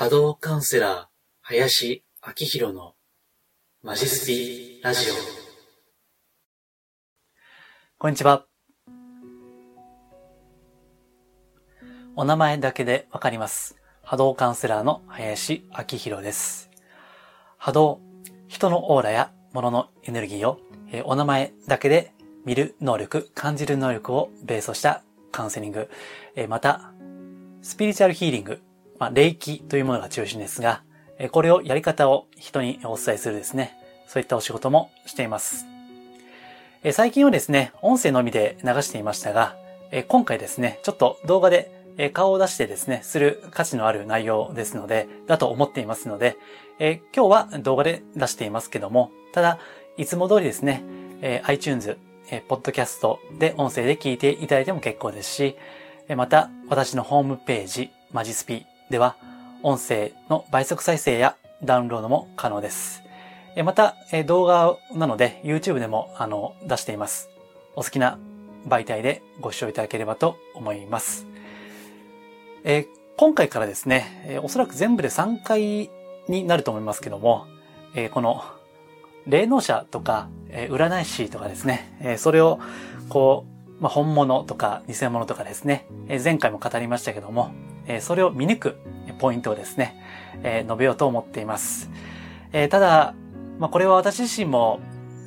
波動カウンセラー、林明宏のマジスピラジオ。こんにちは。お名前だけでわかります。波動カウンセラーの林明宏です。波動、人のオーラや物のエネルギーを、えお名前だけで見る能力、感じる能力をベースとしたカウンセリング、えまた、スピリチュアルヒーリング、まあ、霊気というものが中心ですが、これをやり方を人にお伝えするですね、そういったお仕事もしています。最近はですね、音声のみで流していましたが、今回ですね、ちょっと動画で顔を出してですね、する価値のある内容ですので、だと思っていますので、え今日は動画で出していますけども、ただ、いつも通りですね、え iTunes、えポッドキャストで音声で聞いていただいても結構ですし、また、私のホームページ、マジスピでは、音声の倍速再生やダウンロードも可能です。また、動画なので YouTube でもあの出しています。お好きな媒体でご視聴いただければと思います。え、今回からですね、え、おそらく全部で3回になると思いますけども、え、この霊能者とか、え占い師とかですね、えそれをこう、まあ、本物とか偽物とかですね、え前回も語りましたけども、えそれを見抜くポイントをですね、え述べようと思っています。えただ、まあ、これは私自身も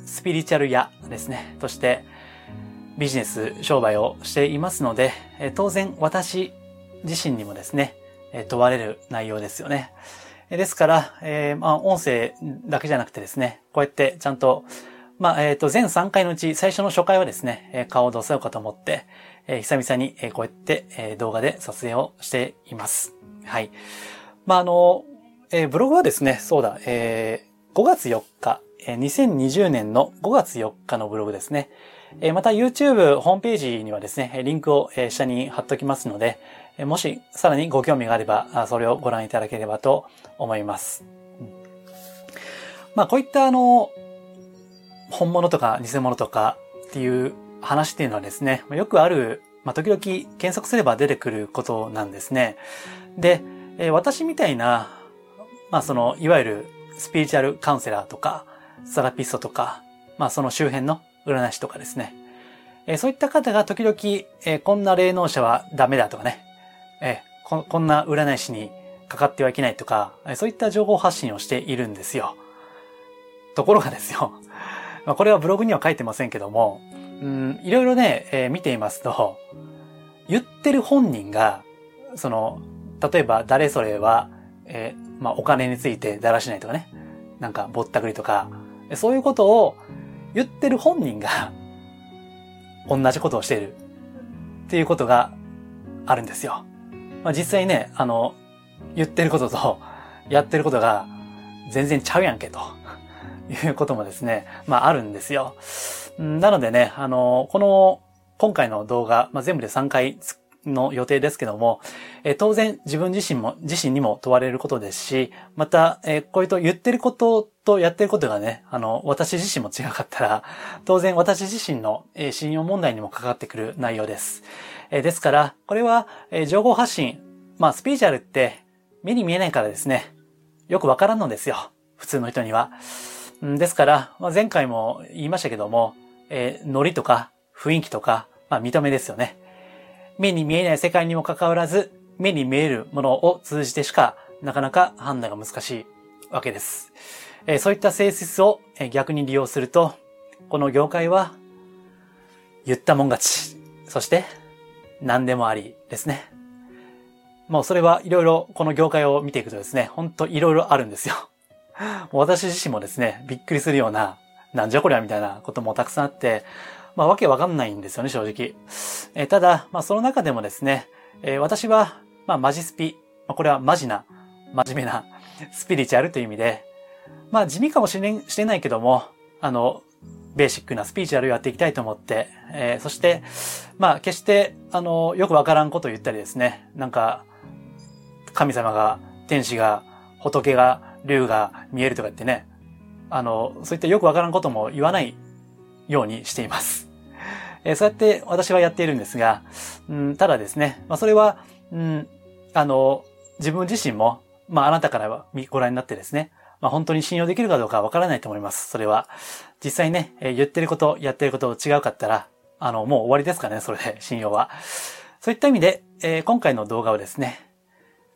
スピリチュアル屋ですね、としてビジネス、商売をしていますので、え当然私自身にもですね、問われる内容ですよね。ですから、えー、まあ、音声だけじゃなくてですね、こうやってちゃんと、まあ、えっ、ー、と、全3回のうち最初の初回はですね、顔を出そうかと思って、えー、久々にえこうやって、え動画で撮影をしています。はい。まあ、あの、えブログはですね、そうだ、え5月4日、え2020年の5月4日のブログですね。えまた YouTube ホームページにはですね、リンクをえ下に貼っておきますので、えもしさらにご興味があれば、それをご覧いただければと思います。まあこういったあの、本物とか偽物とかっていう話っていうのはですね、よくある、まあ時々検索すれば出てくることなんですね。でえ、私みたいな、まあその、いわゆるスピリチュアルカウンセラーとか、サラピストとか、まあその周辺の占い師とかですねえ。そういった方が時々え、こんな霊能者はダメだとかね、えこ、こんな占い師にかかってはいけないとかえ、そういった情報発信をしているんですよ。ところがですよ。ま、これはブログには書いてませんけども、うん、いろいろね、えー、見ていますと、言ってる本人が、その、例えば誰それは、えー、まあ、お金についてだらしないとかね、なんかぼったくりとか、そういうことを言ってる本人が、同じことをしている。っていうことがあるんですよ。まあ、実際ね、あの、言ってることとやってることが全然ちゃうやんけと。いうこともですね、まああるんですよ。なのでね、あの、この今回の動画、まあ、全部で3回の予定ですけども、え当然自分自身も、自身にも問われることですし、また、えこういうと言ってることとやってることがね、あの、私自身も違かったら、当然私自身の、信用問題にもかかってくる内容です。えですから、これは、え情報発信。まあ、スピーチャルって目に見えないからですね。よくわからんのですよ。普通の人には。ですから、ま、前回も言いましたけども、えー、ノリとか雰囲気とか、まあ、見た目ですよね。目に見えない世界にもかかわらず、目に見えるものを通じてしか、なかなか判断が難しいわけです。えー、そういった性質を逆に利用すると、この業界は、言ったもん勝ち。そして、何でもありですね。もうそれはいろいろこの業界を見ていくとですね、ほんといろいろあるんですよ。私自身もですね、びっくりするような、なんじゃこりゃみたいなこともたくさんあって、まあわけわかんないんですよね、正直。え、ただ、まあその中でもですね、えー、私は、まあマジスピ、まあ、これはマジな、真面目なスピリチュアルという意味で、まあ地味かもしれしれないけども、あの、ベーシックなスピーチュアルをやっていきたいと思って、えー、そして、まあ、決して、あの、よくわからんことを言ったりですね、なんか、神様が、天使が、仏が、竜が見えるとか言ってね、あの、そういったよくわからんことも言わないようにしています。えー、そうやって私はやっているんですが、うん、ただですね、まあ、それは、うん、あの、自分自身も、まあ、あなたからはご覧になってですね、まあ、本当に信用できるかどうかわからないと思います。それは。実際ね、えー、言ってること、やってること違うかったら、あの、もう終わりですからね、それで、信用は。そういった意味で、えー、今回の動画はですね、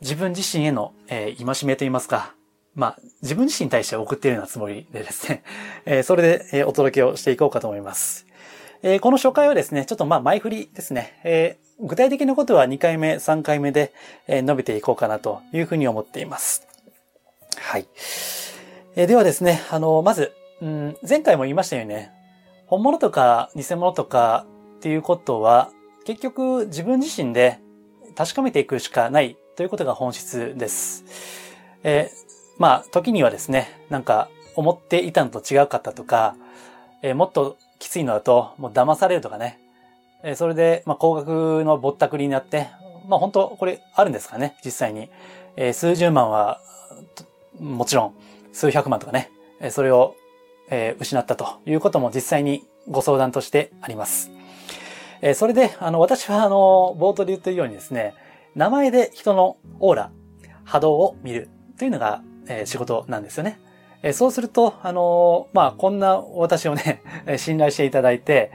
自分自身への、えー、戒めと言いますか、まあ、自分自身に対して送っているようなつもりでですね、えー、それで、えー、お届けをしていこうかと思います。えー、この初回はですね、ちょっとまあ前振りですね、えー、具体的なことは2回目、3回目で、えー、述べていこうかなというふうに思っています。はい。えー、ではですね、あの、まず、うん、前回も言いましたよね。本物とか偽物とかっていうことは、結局自分自身で確かめていくしかないということが本質です。えー、まあ、時にはですね、なんか思っていたのと違うかったとか、えー、もっときついのだと、もう騙されるとかね。えー、それで、まあ、高額のぼったくりになって、まあ、本当これあるんですかね、実際に。えー、数十万は、もちろん、数百万とかね、えー、それを、えー、失ったということも実際にご相談としてあります。えー、それで、あの、私は、あの、冒頭で言ってるようにですね、名前で人のオーラ、波動を見るというのが、え、仕事なんですよね。えそうすると、あのまあ、こんな私をね、信頼していただいて、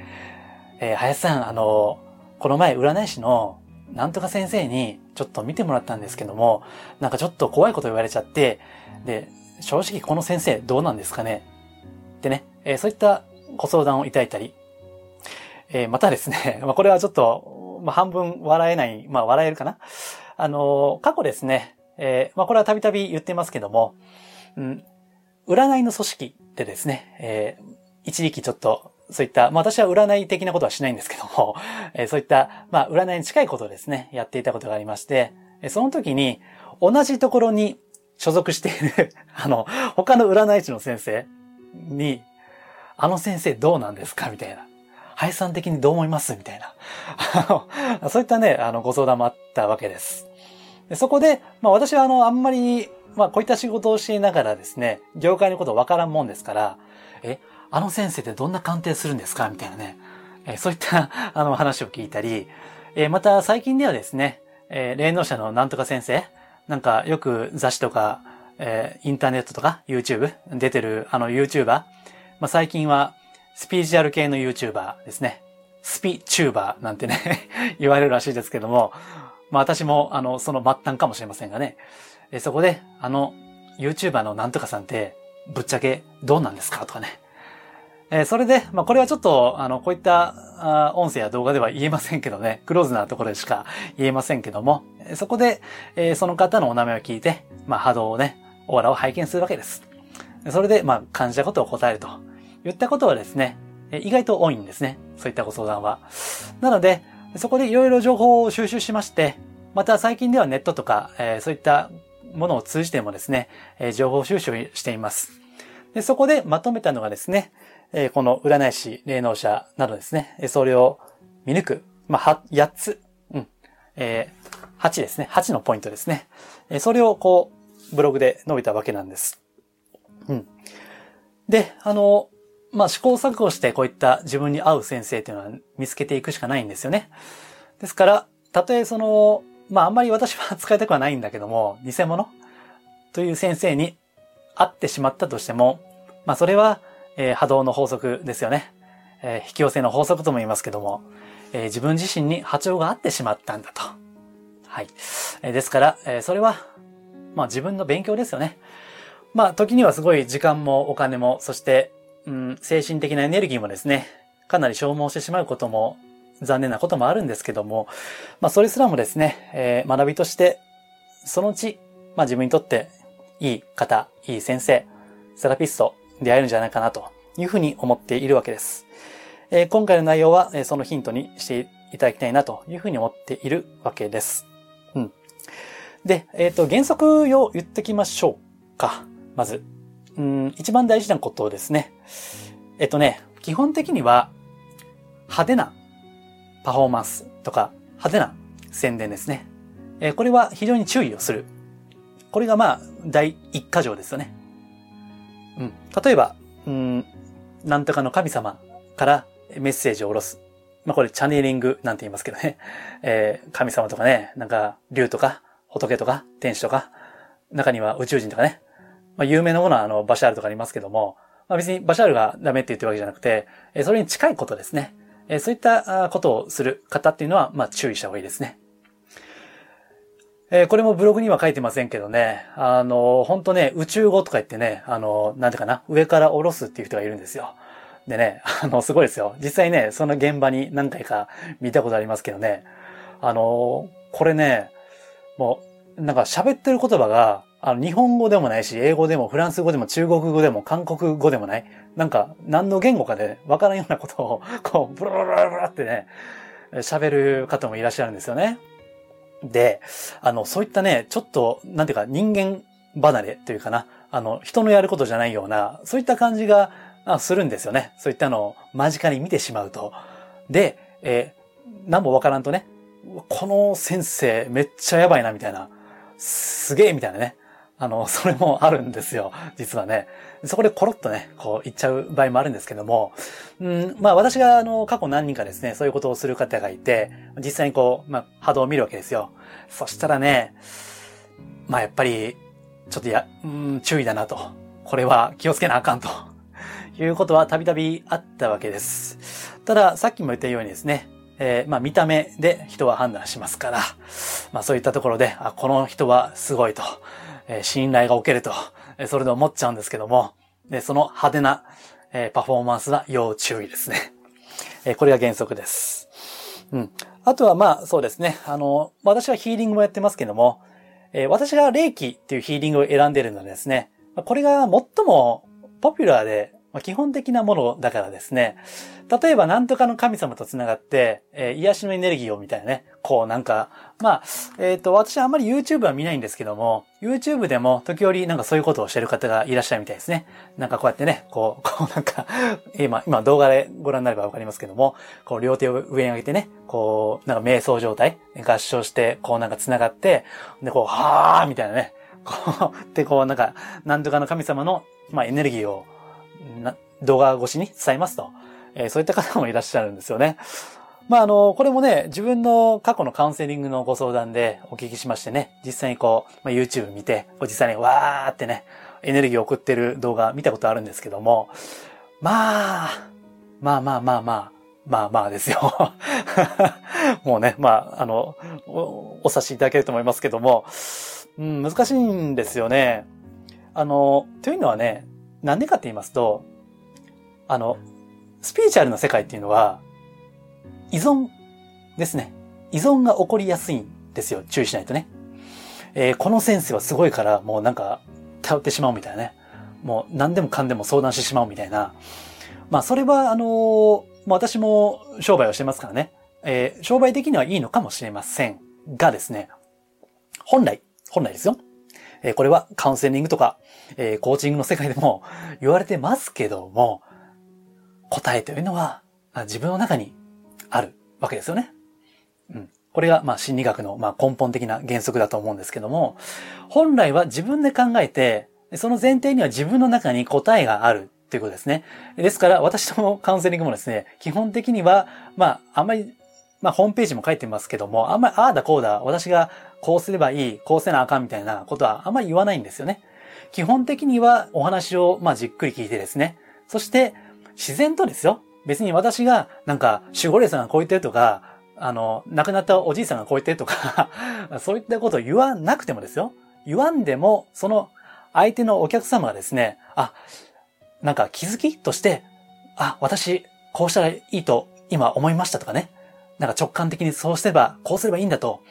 えー、林さん、あのこの前占い師のなんとか先生にちょっと見てもらったんですけども、なんかちょっと怖いこと言われちゃって、で、正直この先生どうなんですかね？ってね、えー、そういったご相談をいただいたり、えー、またですね、まあ、これはちょっと、まあ、半分笑えない、まあ、笑えるかな？あの過去ですね、えー、まあ、これはたびたび言ってますけども、うん、占いの組織でですね、えー、一時期ちょっと、そういった、まあ私は占い的なことはしないんですけども、えー、そういった、まあ占いに近いことをですね、やっていたことがありまして、その時に、同じところに所属している あの、他の占い師の先生に、あの先生どうなんですか？みたいな。配算的にどう思います？みたいな。そういったね、あの、ご相談もあったわけです。でそこで、まあ私はあの、あんまりまあこういった仕事をしながらですね、業界のことわからんもんですから、え、あの先生ってどんな鑑定するんですか？みたいなね、えそういった あの話を聞いたり、えまた最近ではですね、え霊能者のなんとか先生、なんかよく雑誌とか、えインターネットとか YouTube 出てるあの YouTuber、まあ最近はスピーチュアル系の YouTuber ですね。スピチューバーなんてね 言われるらしいですけども、まあ私もあの、その末端かもしれませんがね。で、そこで、あの、YouTuber のなんとかさんって、ぶっちゃけどうなんですか？とかね。えー、それで、まあ、これはちょっと、あの、こういったあ音声や動画では言えませんけどね、クローズなところでしか言えませんけども、そこで、えー、その方のお名前を聞いて、まあ、波動をね、オーラを拝見するわけです。それで、まあ、感じたことを答えると。言ったことはですね、意外と多いんですね。そういったご相談は。なので、そこでいろいろ情報を収集しまして、また最近ではネットとか、えー、そういったものを通じてもですね、え情報収集しています。でそこでまとめたのがですね、えこの占い師、霊能者などですね、それを見抜く、まあ、8つ、うん、えー、8ですね、8のポイントですね。えそれをこう、ブログで述べたわけなんです。うん。で、あの、まあ、試行錯誤してこういった自分に合う先生っていうのは見つけていくしかないんですよね。ですから、たとえその、まああんまり私は使いたくはないんだけども、偽物？という先生に会ってしまったとしても、まあそれは、えー、波動の法則ですよね。えー、引き寄せの法則とも言いますけども、えー、自分自身に波長が合ってしまったんだと。はい。えー、ですから、えー、それは、まあ自分の勉強ですよね。まあ時にはすごい時間もお金も、そして、うん、精神的なエネルギーもですね、かなり消耗してしまうことも残念なこともあるんですけども、まあそれすらもですね、えー、学びとして、そのうち、まあ自分にとっていい方、いい先生、セラピスト、出会えるんじゃないかなというふうに思っているわけです。えー、今回の内容は、えー、そのヒントにしていただきたいなというふうに思っているわけです。うん。で、えっ、ー、と、原則を言ってきましょうか。まず。うん、一番大事なことですね。えっとね、基本的には、派手なパフォーマンスとか派手な宣伝ですね。えこれは非常に注意をする。これがまあ、第一箇条ですよね。うん。例えば、うん、なんとかの神様からメッセージを下ろす。まあこれチャネリングなんて言いますけどね。えー、神様とかね、なんか竜とか仏とか天使とか、中には宇宙人とかね、まあ、有名なものはあの、バシャールとかありますけども、まあ、別にバシャールがダメって言ってるわけじゃなくて、えそれに近いことですね。えそういったことをする方っていうのは、まあ、注意した方がいいですね。えこれもブログには書いてませんけどね、あの、本当ね、宇宙語とか言ってね、あの、なんてかな、上から下ろすっていう人がいるんですよ。でね、あの、すごいですよ。実際ね、その現場に何回か見たことありますけどね、あの、これね、もう、なんか喋ってる言葉が、あの、日本語でもないし、英語でもフランス語でも中国語でも韓国語でもない。なんか、何の言語かでわからんようなことを、こう、ブラブラブラってね、喋る方もいらっしゃるんですよね。で、あの、そういったね、ちょっと、なんていうか、人間離れというかな、あの、人のやることじゃないような、そういった感じが、するんですよね。そういったのを間近に見てしまうと。で、えー、何もわからんとね、この先生めっちゃやばいな、みたいな。すげえ、みたいなね。あの、それもあるんですよ。実はね。そこでコロッとね、こう言っちゃう場合もあるんですけども、うん、まあ私があの、過去何人かですね、そういうことをする方がいて、実際にこう、まあ波動を見るわけですよ。そしたらね、まあやっぱり、ちょっとや、うん、注意だなと。これは気をつけなあかんと。いうことはたびたびあったわけです。ただ、さっきも言ったようにですね、えー、まあ見た目で人は判断しますから、まあそういったところで、あ、この人はすごいと、え、信頼がおけると、え、それで思っちゃうんですけども、で、その派手な、え、パフォーマンスは要注意ですね。え、これが原則です。うん。あとはまあそうですね、あの、私はヒーリングもやってますけども、え、私が霊気っていうヒーリングを選んでるのでですね、これが最もポピュラーでま、基本的なものだからですね。例えば何とかの神様と繋がって、え、癒しのエネルギーをみたいなね。こうなんか、まあ、えっ、ー、と、私はあんまり YouTube は見ないんですけども、YouTube でも時折なんかそういうことをしてる方がいらっしゃるみたいですね。なんかこうやってね、こう、こうなんか、今、今動画でご覧になればわかりますけども、こう両手を上に上げてね、こう、なんか瞑想状態、合唱して、こうなんか繋がって、で、こう、はーみたいなね、こう、で、こうなんか、何とかの神様の、まあエネルギーをな動画越しに伝えますと。えー、そういった方もいらっしゃるんですよね。まあ、あの、これもね、自分の過去のカウンセリングのご相談でお聞きしましてね、実際にこう、まあ、YouTube 見て、実際にわーってね、エネルギーを送ってる動画見たことあるんですけども、まあ、まあまあまあまあ、まあまあですよ。もうね、まあ、あのお、お察しいただけると思いますけども、うん、難しいんですよね。あの、というのはね、なんでかって言いますと、あの、スピーチャルの世界っていうのは、依存ですね。依存が起こりやすいんですよ。注意しないとね。えー、この先生はすごいから、もうなんか、頼ってしまうみたいなね。もう何でもかんでも相談してしまうみたいな。まあ、それは、あのー、私も商売をしてますからね。えー、商売的にはいいのかもしれませんがですね、本来、本来ですよ。えこれはカウンセリングとか、えコーチングの世界でも言われてますけども、答えというのは自分の中にあるわけですよね。うん。これが、まあ、心理学の、まあ、根本的な原則だと思うんですけども、本来は自分で考えて、その前提には自分の中に答えがあるということですね。ですから、私のカウンセリングもですね、基本的には、まあ、あんまり、まあ、ホームページも書いてますけども、あんまり、ああだこうだ、私がこうすればいい、こうせなあかんみたいなことはあんまり言わないんですよね。基本的にはお話を、まあ、じっくり聞いてですね。そして、自然とですよ。別に私が、なんか、守護霊さんがこう言ってるとか、あの、亡くなったおじいさんがこう言ってるとか そういったことを言わなくてもですよ。言わんでも、その相手のお客様がですね、あ、なんか気づきとして、あ、私、こうしたらいいと今思いましたとかね。なんか直感的にそうすれば、こうすればいいんだと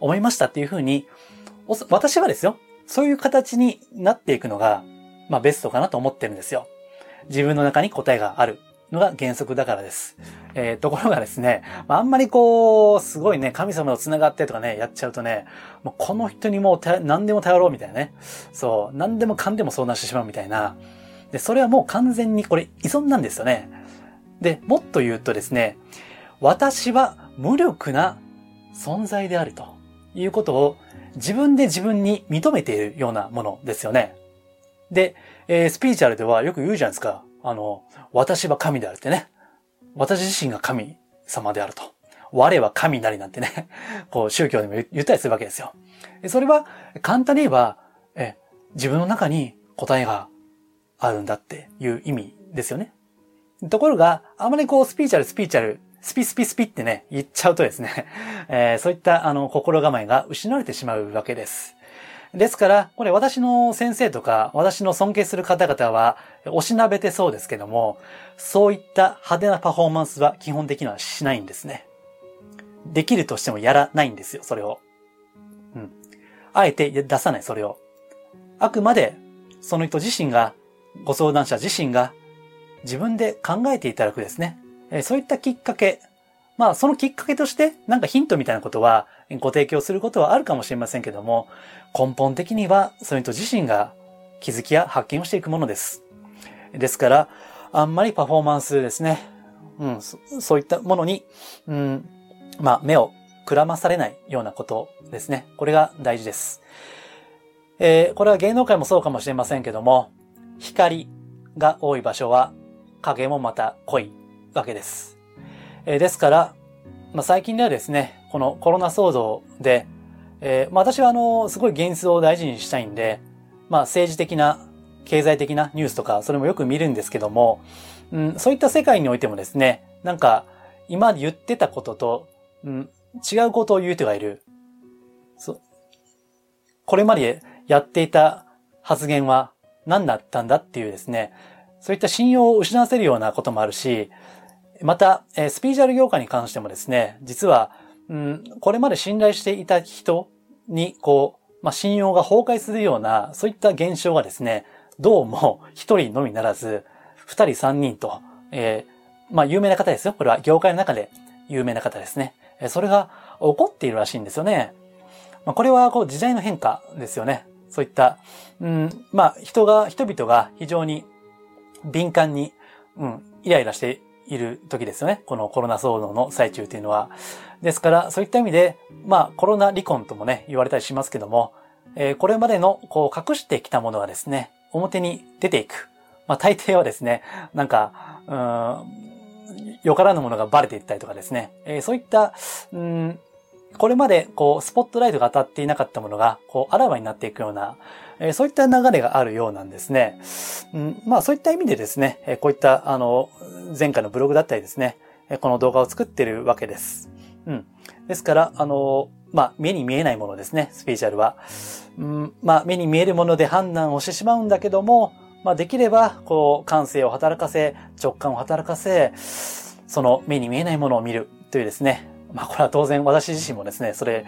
思いましたっていうふうに、私はですよ、そういう形になっていくのが、まあベストかなと思ってるんですよ。自分の中に答えがあるのが原則だからです。えー、ところがですね、あんまりこう、すごいね、神様と繋がってとかね、やっちゃうとね、もうこの人にもう何でも頼ろうみたいなね。そう、何でもかんでも相談してしまうみたいな。で、それはもう完全にこれ依存なんですよね。で、もっと言うとですね、私は無力な存在であるということを自分で自分に認めているようなものですよね。で、えー、スピーチャルではよく言うじゃないですか。あの、私は神であるってね。私自身が神様であると。我は神なりなんてね。こう、宗教でも言ったりするわけですよ。それは、簡単に言えば、え、自分の中に答えがあるんだっていう意味ですよね。ところが、あまりこう、スピーチャル、スピーチャル、スピスピスピってね、言っちゃうとですね、えー、そういったあの心構えが失われてしまうわけです。ですから、これ私の先生とか、私の尊敬する方々は、おしなべてそうですけども、そういった派手なパフォーマンスは基本的にはしないんですね。できるとしてもやらないんですよ、それを。うん。あえて出さない、それを。あくまで、その人自身が、ご相談者自身が、自分で考えていただくですね。そういったきっかけ、まあそのきっかけとしてなんかヒントみたいなことはご提供することはあるかもしれませんけども、根本的にはその人自身が気づきや発見をしていくものです。ですから、あんまりパフォーマンスですね。うん、そそういったものに、うん、まあ目をくらまされないようなことですね。これが大事です。えー、これは芸能界もそうかもしれませんけども、光が多い場所は影もまた濃いわけです。え、ですから、まあ、最近ではですね、このコロナ騒動で、えー、まあ、私はあの、すごい現実を大事にしたいんで、まあ、政治的な、経済的なニュースとか、それもよく見るんですけども、うん、そういった世界においてもですね、なんか、今言ってたことと、うん、違うことを言う人がいる。そこれまでやっていた発言は何だったんだっていうですね、そういった信用を失わせるようなこともあるし、また、スピーチャル業界に関してもですね、実は、うん、これまで信頼していた人に、こう、まあ、信用が崩壊するような、そういった現象がですね、どうも 一人のみならず、二人三人と、えー、まあ、有名な方ですよ。これは業界の中で有名な方ですね。それが起こっているらしいんですよね。まあ、これはこう時代の変化ですよね。そういった、うん、まあ、人が、人々が非常に敏感に、うん、イライラしている時ですよね。このコロナ騒動の最中というのは。ですから、そういった意味で、まあ、コロナ離婚ともね、言われたりしますけども、えー、これまでの、こう、隠してきたものがですね、表に出ていく。まあ、大抵はですね、なんか、うん、よからぬものがバレていったりとかですね、えー、そういった、うん、これまで、こう、スポットライトが当たっていなかったものが、こう、あらわになっていくような、え、そういった流れがあるようなんですね。うん、まあ、そういった意味でですね、え、こういった、あの、前回のブログだったりですね、えこの動画を作ってるわけです。うん。ですから、あの、まあ、目に見えないものですね、スピーチャルは。うん、まあ、目に見えるもので判断をしてしまうんだけども、まあ、できれば、こう、感性を働かせ、直感を働かせ、その目に見えないものを見るというですね、まあこれは当然私自身もですね、それ、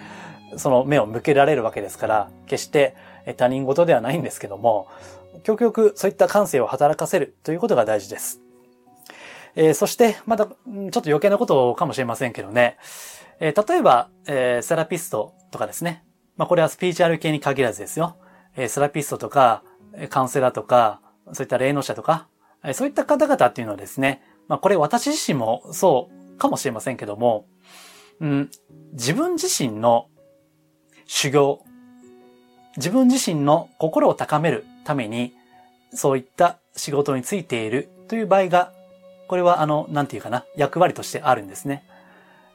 その目を向けられるわけですから、決して他人事ではないんですけども、極力そういった感性を働かせるということが大事です。えー、そして、また、ちょっと余計なことかもしれませんけどね、えー、例えば、えー、セラピストとかですね、まあこれはスピーチュアル系に限らずですよ、えー、セラピストとか、カウンセラーとか、そういった霊能者とか、そういった方々っていうのはですね、まあこれ私自身もそうかもしれませんけども、うん、自分自身の修行、自分自身の心を高めるために、そういった仕事についているという場合が、これはあの、なんていうかな、役割としてあるんですね。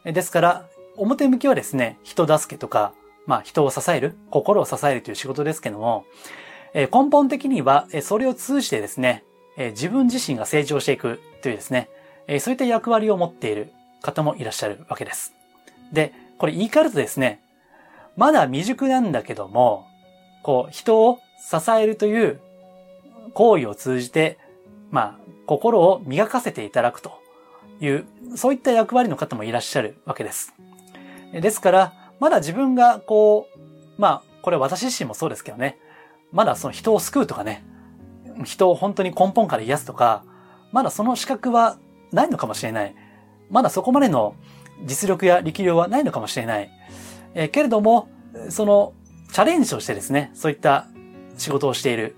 ですから、表向きはですね、人助けとか、まあ人を支える、心を支えるという仕事ですけども、根本的にはそれを通じてですね、自分自身が成長していくというですね、そういった役割を持っている方もいらっしゃるわけです。で、これ言い換えるとですね、まだ未熟なんだけども、こう、人を支えるという行為を通じて、まあ、心を磨かせていただくという、そういった役割の方もいらっしゃるわけです。ですから、まだ自分がこう、まあ、これ私自身もそうですけどね、まだその人を救うとかね、人を本当に根本から癒すとか、まだその資格はないのかもしれない。まだそこまでの実力や力量はないのかもしれない。えー、けれども、そのチャレンジをしてですね、そういった仕事をしている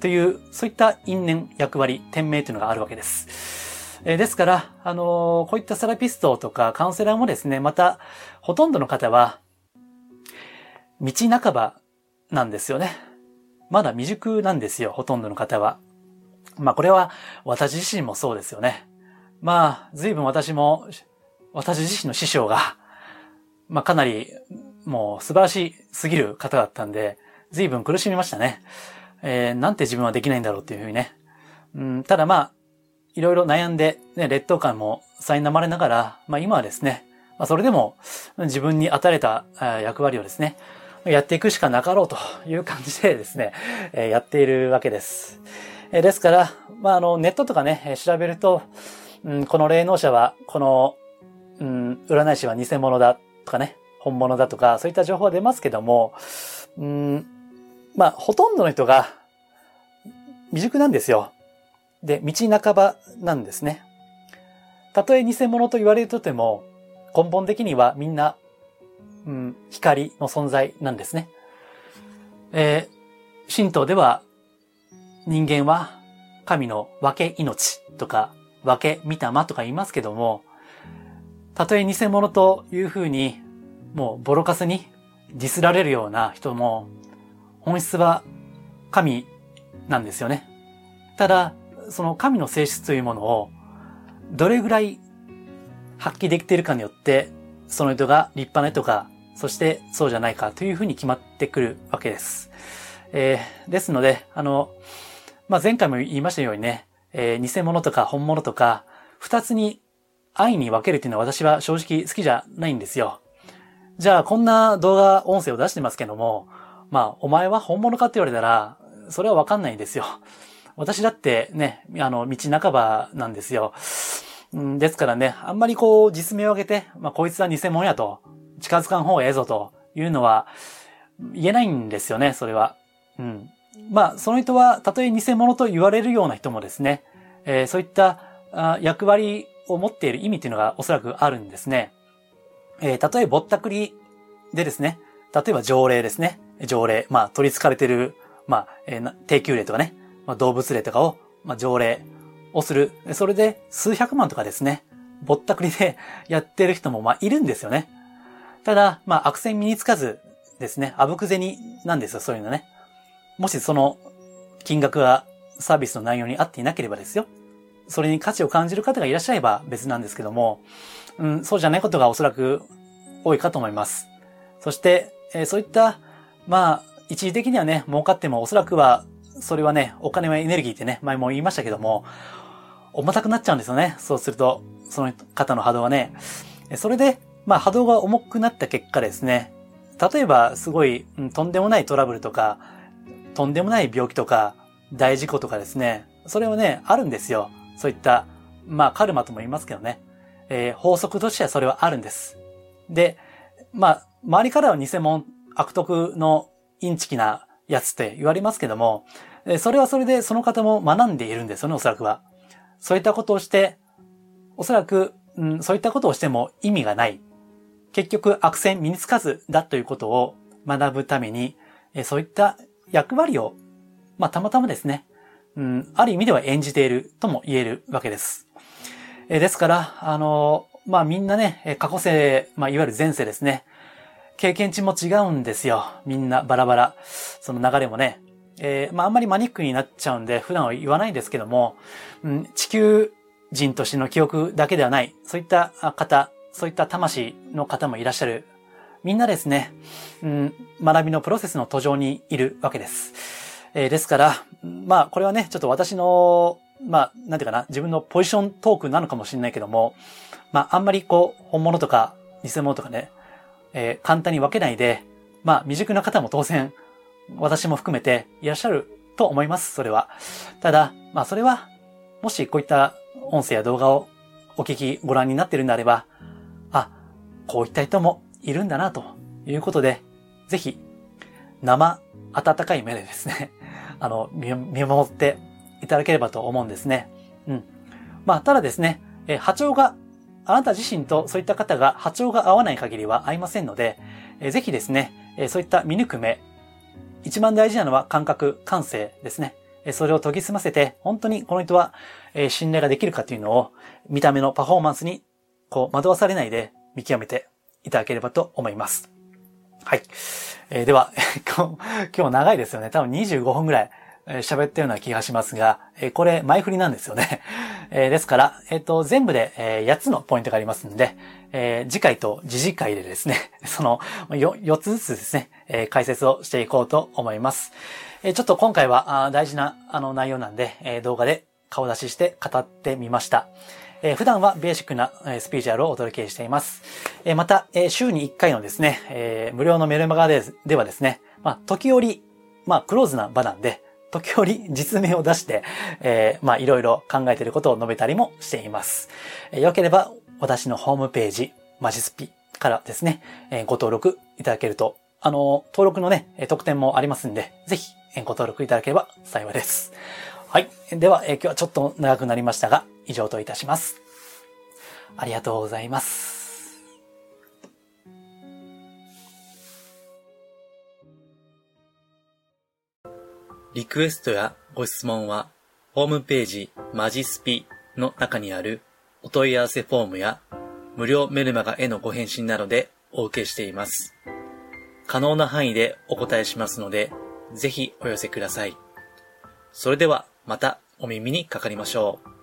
という、そういった因縁、役割、天命というのがあるわけです。えー、ですから、あのー、こういったセラピストとかカウンセラーもですね、また、ほとんどの方は、道半ばなんですよね。まだ未熟なんですよ、ほとんどの方は。まあこれは私自身もそうですよね。まあ、随分私も私自身の師匠が、まあ、かなり、もう素晴らしすぎる方だったんで、随分苦しみましたね。えー、なんて自分はできないんだろうっていうふうにね。うん、ただまあ、いろいろ悩んで、ね、劣等感も苛まれながら、まあ今はですね、まあそれでも自分に与えた役割をですね、やっていくしかなかろうという感じでですね、えやっているわけです。えですから、まああの、ネットとかね、調べると、うん、この霊能者は、この、うん、占い師は偽物だとかね、本物だとか、そういった情報は出ますけども、うん、まあ、ほとんどの人が未熟なんですよ。で、道半ばなんですね。たとえ偽物と言われてても、根本的にはみんな、うん、光の存在なんですね。えー、神道では人間は神の分け命とか分け御霊とか言いますけども、たとえ偽物というふうにもうボロカスにディスられるような人も本質は神なんですよね。ただ、その神の性質というものをどれぐらい発揮できているかによって、その人が立派な人か、そしてそうじゃないかというふうに決まってくるわけです。えー、ですので、あの、まあ、前回も言いましたようにね、えー、偽物とか本物とか、二つに愛に分けるっていうのは私は正直好きじゃないんですよ。じゃあ、こんな動画音声を出してますけども、まあ、お前は本物かって言われたら、それはわかんないんですよ。私だってね、あの、道半ばなんですよ。ですからね、あんまりこう、実名を挙げて、まあ、こいつは偽物やと、近づかん方がええぞというのは、言えないんですよね、それは。うん。まあ、その人は、たとえ偽物と言われるような人もですね、えー、そういったあ役割を持っている意味っていうのがおそらくあるんですね。えー、例えばぼったくりでですね、例えば条例ですね。条例。まあ、取り憑かれてる、まあ、えー、低級例とかね、まあ、動物例とかを、まあ、条例をする。それで数百万とかですね、ぼったくりで やってる人も、まあ、いるんですよね。ただ、まあ、悪戦身につかずですね、あぶく銭なんですよ、そういうのね。もしその金額がサービスの内容に合っていなければですよ。それに価値を感じる方がいらっしゃれば別なんですけども、うん、そうじゃないことがおそらく多いかと思います。そして、えー、そういった、まあ、一時的にはね、儲かってもおそらくは、それはね、お金はエネルギーってね、前も言いましたけども、重たくなっちゃうんですよね。そうすると、その方の波動はね。それで、まあ波動が重くなった結果ですね、例えばすごい、うん、とんでもないトラブルとか、とんでもない病気とか、大事故とかですね、それはね、あるんですよ。そういった、まあカルマとも言いますけどね。えー、法則としてはそれはあるんです。で、まあ、周りからは偽物、悪徳のインチキなやつって言われますけども、それはそれでその方も学んでいるんですよね、おそらくは。そういったことをして、おそらく、うん、そういったことをしても意味がない。結局悪戦身につかずだということを学ぶために、そういった役割を、まあ、たまたまですね、うん、ある意味では演じているとも言えるわけです。えですから、あの、まあ、みんなね、過去世、まあ、いわゆる前世ですね。経験値も違うんですよ。みんなバラバラ。その流れもね。えー、まあ、あんまりマニックになっちゃうんで、普段は言わないんですけども、うん、地球人としての記憶だけではない、そういった方、そういった魂の方もいらっしゃる。みんなですね、うん、学びのプロセスの途上にいるわけです。えー、ですから、まあ、これはね、ちょっと私の、まあ、なんていうかな、自分のポジショントークなのかもしれないけども、まあ、あんまりこう、本物とか偽物とかね、えー、簡単に分けないで、まあ、未熟な方も当然、私も含めていらっしゃると思います、それは。ただ、まあ、それは、もしこういった音声や動画をお聞き、ご覧になっているんであれば、あ、こういった人もいるんだな、ということで、ぜひ、生、温かい目でですね、あの、見守っていただければと思うんですね。うん。まあ、ただですね、え波長があなた自身とそういった方が波長が合わない限りは合いませんので、えぜひですね、えそういった見抜く目、一番大事なのは感覚、感性ですね。それを研ぎ澄ませて、本当にこの人は信頼ができるかというのを、見た目のパフォーマンスに、こう、惑わされないで見極めていただければと思います。はい。えー、では、今日、長いですよね。多分25分ぐらい。喋ったような気がしますが、えーこれ前振りなんですよね。えーですから、えっ、と、全部で、え8つのポイントがありますんで、え次回と次次回でですね、そのよ4つずつですね、え解説をしていこうと思います。えちょっと今回は大事なあの内容なんで、え動画で顔出しして語ってみました。えー普段はベーシックなえースピーチュアルをお届けしています。えーまた、えー週に1回のですね、えー無料のメルマガでではですね、まあ、時折、まあ、クローズな場なんで、時折実名を出して、えーまあ、いろいろ考えていることを述べたりもしています。えーよければ、私のホームページ、マジスピからですね、えーご登録いただけると、あの、登録のね、特典もありますんで、ぜひ、ご登録いただければ幸いです。はい。では、え今日はちょっと長くなりましたが、以上といたします。ありがとうございます。リクエストやご質問は、ホームページマジスピの中にあるお問い合わせフォームや無料メルマガへのご返信などでお受けしています。可能な範囲でお答えしますので、ぜひお寄せください。それではまたお耳にかかりましょう。